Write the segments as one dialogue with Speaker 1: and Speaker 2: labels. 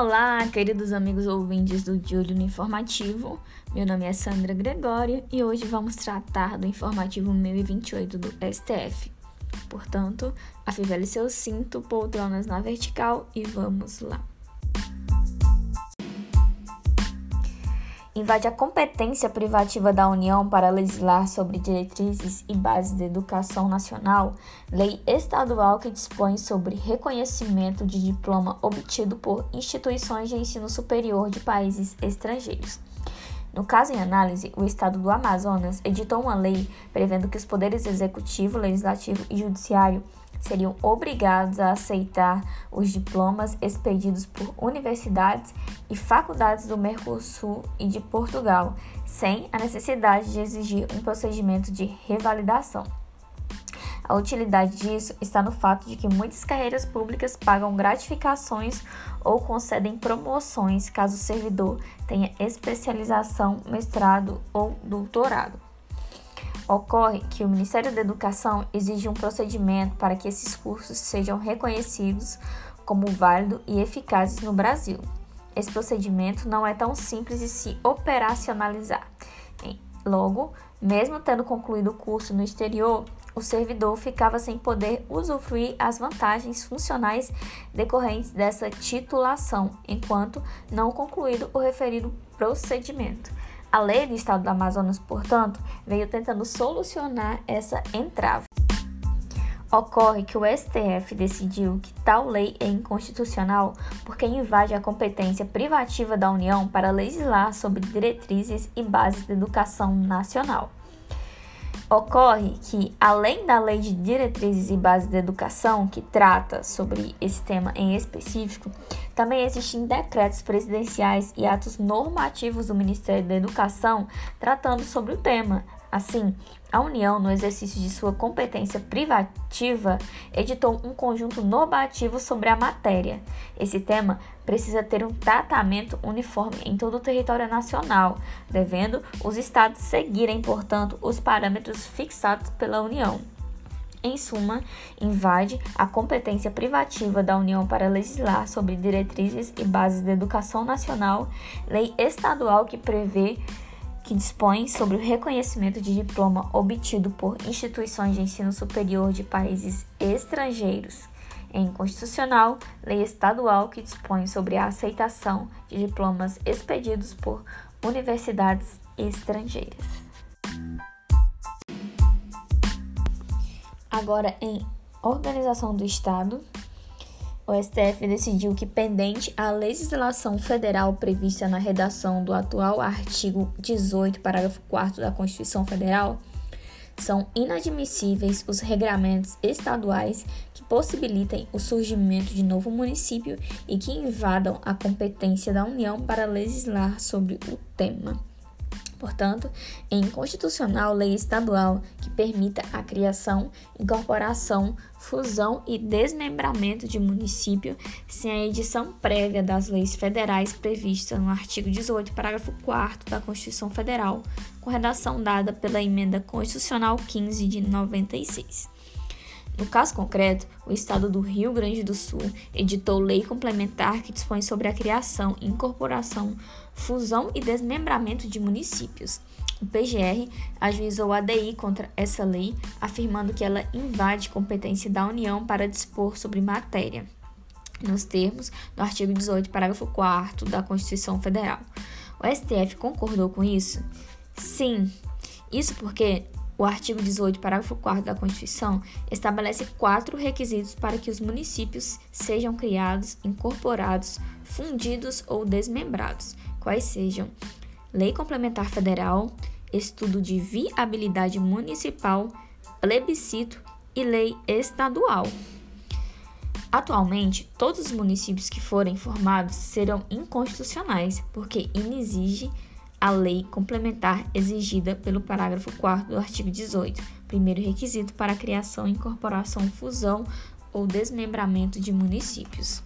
Speaker 1: Olá, queridos amigos ouvintes do Diolho no Informativo. Meu nome é Sandra Gregório e hoje vamos tratar do informativo 1028 do STF. Portanto, afivele seu cinto, poltronas na vertical e vamos lá. Invade a competência privativa da União para legislar sobre diretrizes e bases da educação nacional, lei estadual que dispõe sobre reconhecimento de diploma obtido por instituições de ensino superior de países estrangeiros. No caso em análise, o Estado do Amazonas editou uma lei prevendo que os poderes executivo, legislativo e judiciário seriam obrigados a aceitar os diplomas expedidos por universidades e faculdades do Mercosul e de Portugal, sem a necessidade de exigir um procedimento de revalidação. A utilidade disso está no fato de que muitas carreiras públicas pagam gratificações ou concedem promoções caso o servidor tenha especialização, mestrado ou doutorado. Ocorre que o Ministério da Educação exige um procedimento para que esses cursos sejam reconhecidos como válido e eficazes no Brasil. Esse procedimento não é tão simples de se operacionalizar. Logo, mesmo tendo concluído o curso no exterior, o servidor ficava sem poder usufruir as vantagens funcionais decorrentes dessa titulação, enquanto não concluído o referido procedimento. A lei do Estado do Amazonas, portanto, veio tentando solucionar essa entrave. Ocorre que o STF decidiu que tal lei é inconstitucional porque invade a competência privativa da União para legislar sobre diretrizes e bases da educação nacional. Ocorre que, além da Lei de Diretrizes e Bases da Educação, que trata sobre esse tema em específico, também existem decretos presidenciais e atos normativos do Ministério da Educação tratando sobre o tema, Assim, a União, no exercício de sua competência privativa, editou um conjunto normativo sobre a matéria. Esse tema precisa ter um tratamento uniforme em todo o território nacional, devendo os Estados seguirem, portanto, os parâmetros fixados pela União. Em suma, invade a competência privativa da União para legislar sobre diretrizes e bases da educação nacional, lei estadual que prevê que dispõe sobre o reconhecimento de diploma obtido por instituições de ensino superior de países estrangeiros. É inconstitucional, lei estadual que dispõe sobre a aceitação de diplomas expedidos por universidades estrangeiras. Agora, em organização do Estado, o STF decidiu que, pendente a legislação federal prevista na redação do atual artigo 18, parágrafo 4 da Constituição Federal, são inadmissíveis os regramentos estaduais que possibilitem o surgimento de novo município e que invadam a competência da União para legislar sobre o tema. Portanto, é inconstitucional lei estadual que permita a criação, incorporação, fusão e desmembramento de município sem a edição prévia das leis federais previstas no artigo 18, parágrafo 4 da Constituição Federal, com redação dada pela Emenda Constitucional 15 de 96. No caso concreto, o Estado do Rio Grande do Sul editou lei complementar que dispõe sobre a criação, incorporação, fusão e desmembramento de municípios. O PGR ajuizou a ADI contra essa lei, afirmando que ela invade competência da União para dispor sobre matéria, nos termos do artigo 18, parágrafo 4 da Constituição Federal. O STF concordou com isso? Sim. Isso porque o artigo 18, parágrafo 4 da Constituição estabelece quatro requisitos para que os municípios sejam criados, incorporados, fundidos ou desmembrados, quais sejam Lei Complementar Federal, Estudo de Viabilidade Municipal, Plebiscito e Lei Estadual. Atualmente, todos os municípios que forem formados serão inconstitucionais, porque inexige a lei complementar exigida pelo parágrafo 4 do artigo 18, primeiro requisito para a criação, incorporação, fusão ou desmembramento de municípios.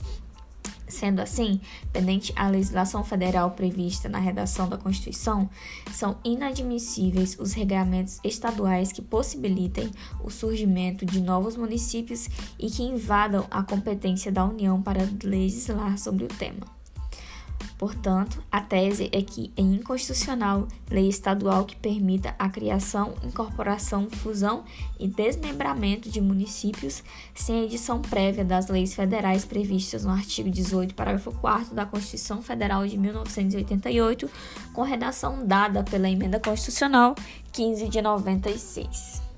Speaker 1: Sendo assim, pendente a legislação federal prevista na redação da Constituição, são inadmissíveis os regulamentos estaduais que possibilitem o surgimento de novos municípios e que invadam a competência da União para legislar sobre o tema. Portanto, a tese é que é inconstitucional lei estadual que permita a criação, incorporação, fusão e desmembramento de municípios sem edição prévia das leis federais previstas no artigo 18, parágrafo 4 da Constituição Federal de 1988, com redação dada pela Emenda Constitucional 15 de 96.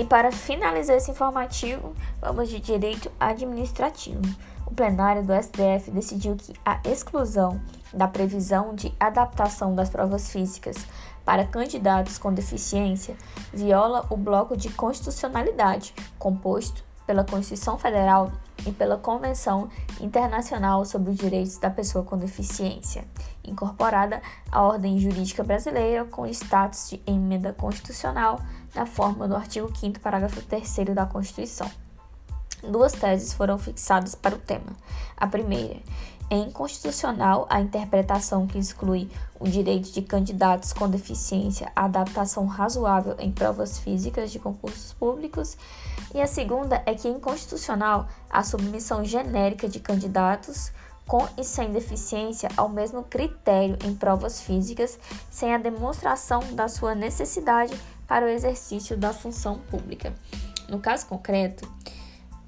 Speaker 1: E para finalizar esse informativo, vamos de direito administrativo. O plenário do STF decidiu que a exclusão da previsão de adaptação das provas físicas para candidatos com deficiência viola o bloco de constitucionalidade composto pela Constituição Federal e pela Convenção Internacional sobre os Direitos da Pessoa com Deficiência, incorporada à ordem jurídica brasileira com status de emenda constitucional na forma do artigo 5 parágrafo 3 da Constituição. Duas teses foram fixadas para o tema. A primeira, é inconstitucional a interpretação que exclui o direito de candidatos com deficiência à adaptação razoável em provas físicas de concursos públicos, e a segunda é que é inconstitucional a submissão genérica de candidatos com e sem deficiência ao mesmo critério em provas físicas, sem a demonstração da sua necessidade para o exercício da função pública. No caso concreto,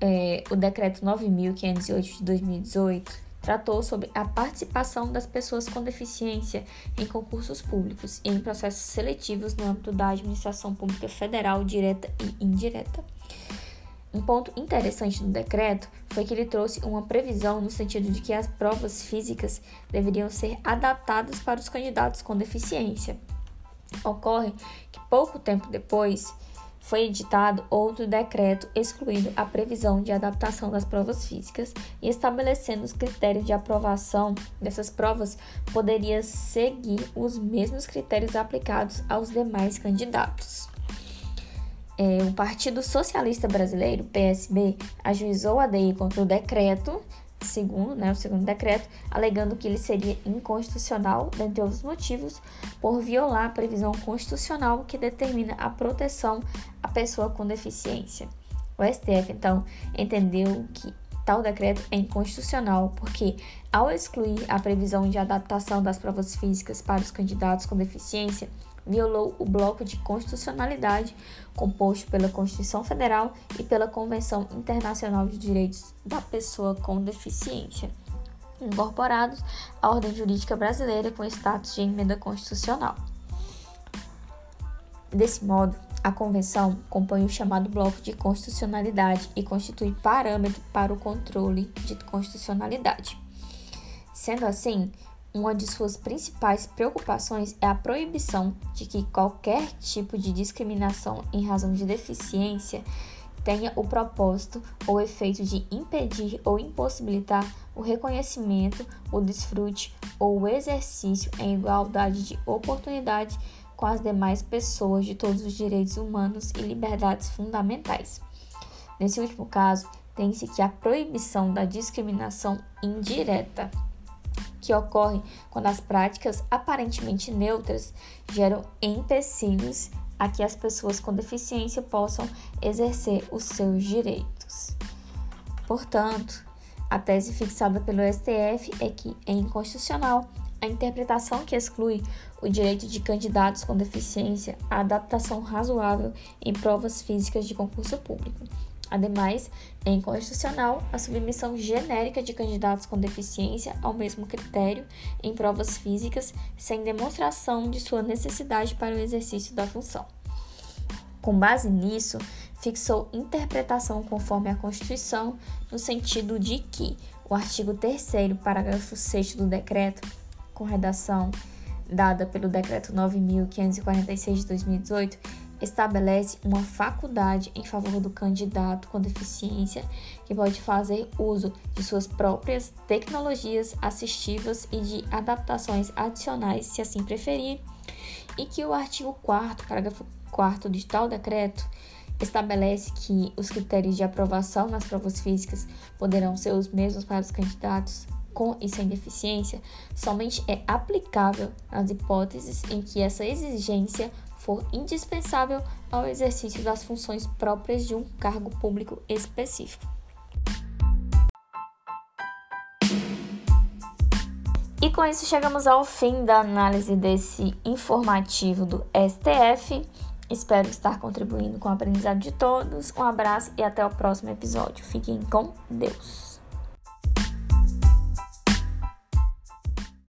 Speaker 1: é, o decreto 9.508 de 2018 tratou sobre a participação das pessoas com deficiência em concursos públicos e em processos seletivos no âmbito da administração pública federal, direta e indireta. Um ponto interessante do decreto foi que ele trouxe uma previsão no sentido de que as provas físicas deveriam ser adaptadas para os candidatos com deficiência. Ocorre que pouco tempo depois, foi editado outro decreto excluindo a previsão de adaptação das provas físicas e estabelecendo os critérios de aprovação dessas provas poderia seguir os mesmos critérios aplicados aos demais candidatos. É, o Partido Socialista Brasileiro, PSB, ajuizou a DI contra o decreto segundo, né, o segundo decreto, alegando que ele seria inconstitucional, dentre outros motivos, por violar a previsão constitucional que determina a proteção à pessoa com deficiência. O STF, então, entendeu que tal decreto é inconstitucional porque, ao excluir a previsão de adaptação das provas físicas para os candidatos com deficiência, violou o bloco de constitucionalidade composto pela Constituição Federal e pela Convenção Internacional de Direitos da Pessoa com Deficiência, incorporados à ordem jurídica brasileira com status de emenda constitucional. Desse modo, a Convenção compõe o chamado bloco de constitucionalidade e constitui parâmetro para o controle de constitucionalidade. Sendo assim, uma de suas principais preocupações é a proibição de que qualquer tipo de discriminação em razão de deficiência tenha o propósito ou efeito de impedir ou impossibilitar o reconhecimento, o desfrute ou o exercício em igualdade de oportunidade com as demais pessoas de todos os direitos humanos e liberdades fundamentais. Nesse último caso, tem-se que a proibição da discriminação indireta que ocorre quando as práticas aparentemente neutras geram empecilhos a que as pessoas com deficiência possam exercer os seus direitos. Portanto, a tese fixada pelo STF é que é inconstitucional a interpretação que exclui o direito de candidatos com deficiência à adaptação razoável em provas físicas de concurso público Ademais, é inconstitucional a submissão genérica de candidatos com deficiência ao mesmo critério em provas físicas sem demonstração de sua necessidade para o exercício da função. Com base nisso, fixou interpretação conforme a Constituição, no sentido de que o artigo 3, parágrafo 6 do decreto, com redação dada pelo Decreto 9.546 de 2018, estabelece uma faculdade em favor do candidato com deficiência que pode fazer uso de suas próprias tecnologias assistivas e de adaptações adicionais, se assim preferir, e que o artigo 4 parágrafo 4 de tal decreto estabelece que os critérios de aprovação nas provas físicas poderão ser os mesmos para os candidatos com e sem deficiência, somente é aplicável nas hipóteses em que essa exigência for indispensável ao exercício das funções próprias de um cargo público específico. E com isso chegamos ao fim da análise desse informativo do STF. Espero estar contribuindo com o aprendizado de todos. Um abraço e até o próximo episódio. Fiquem com Deus.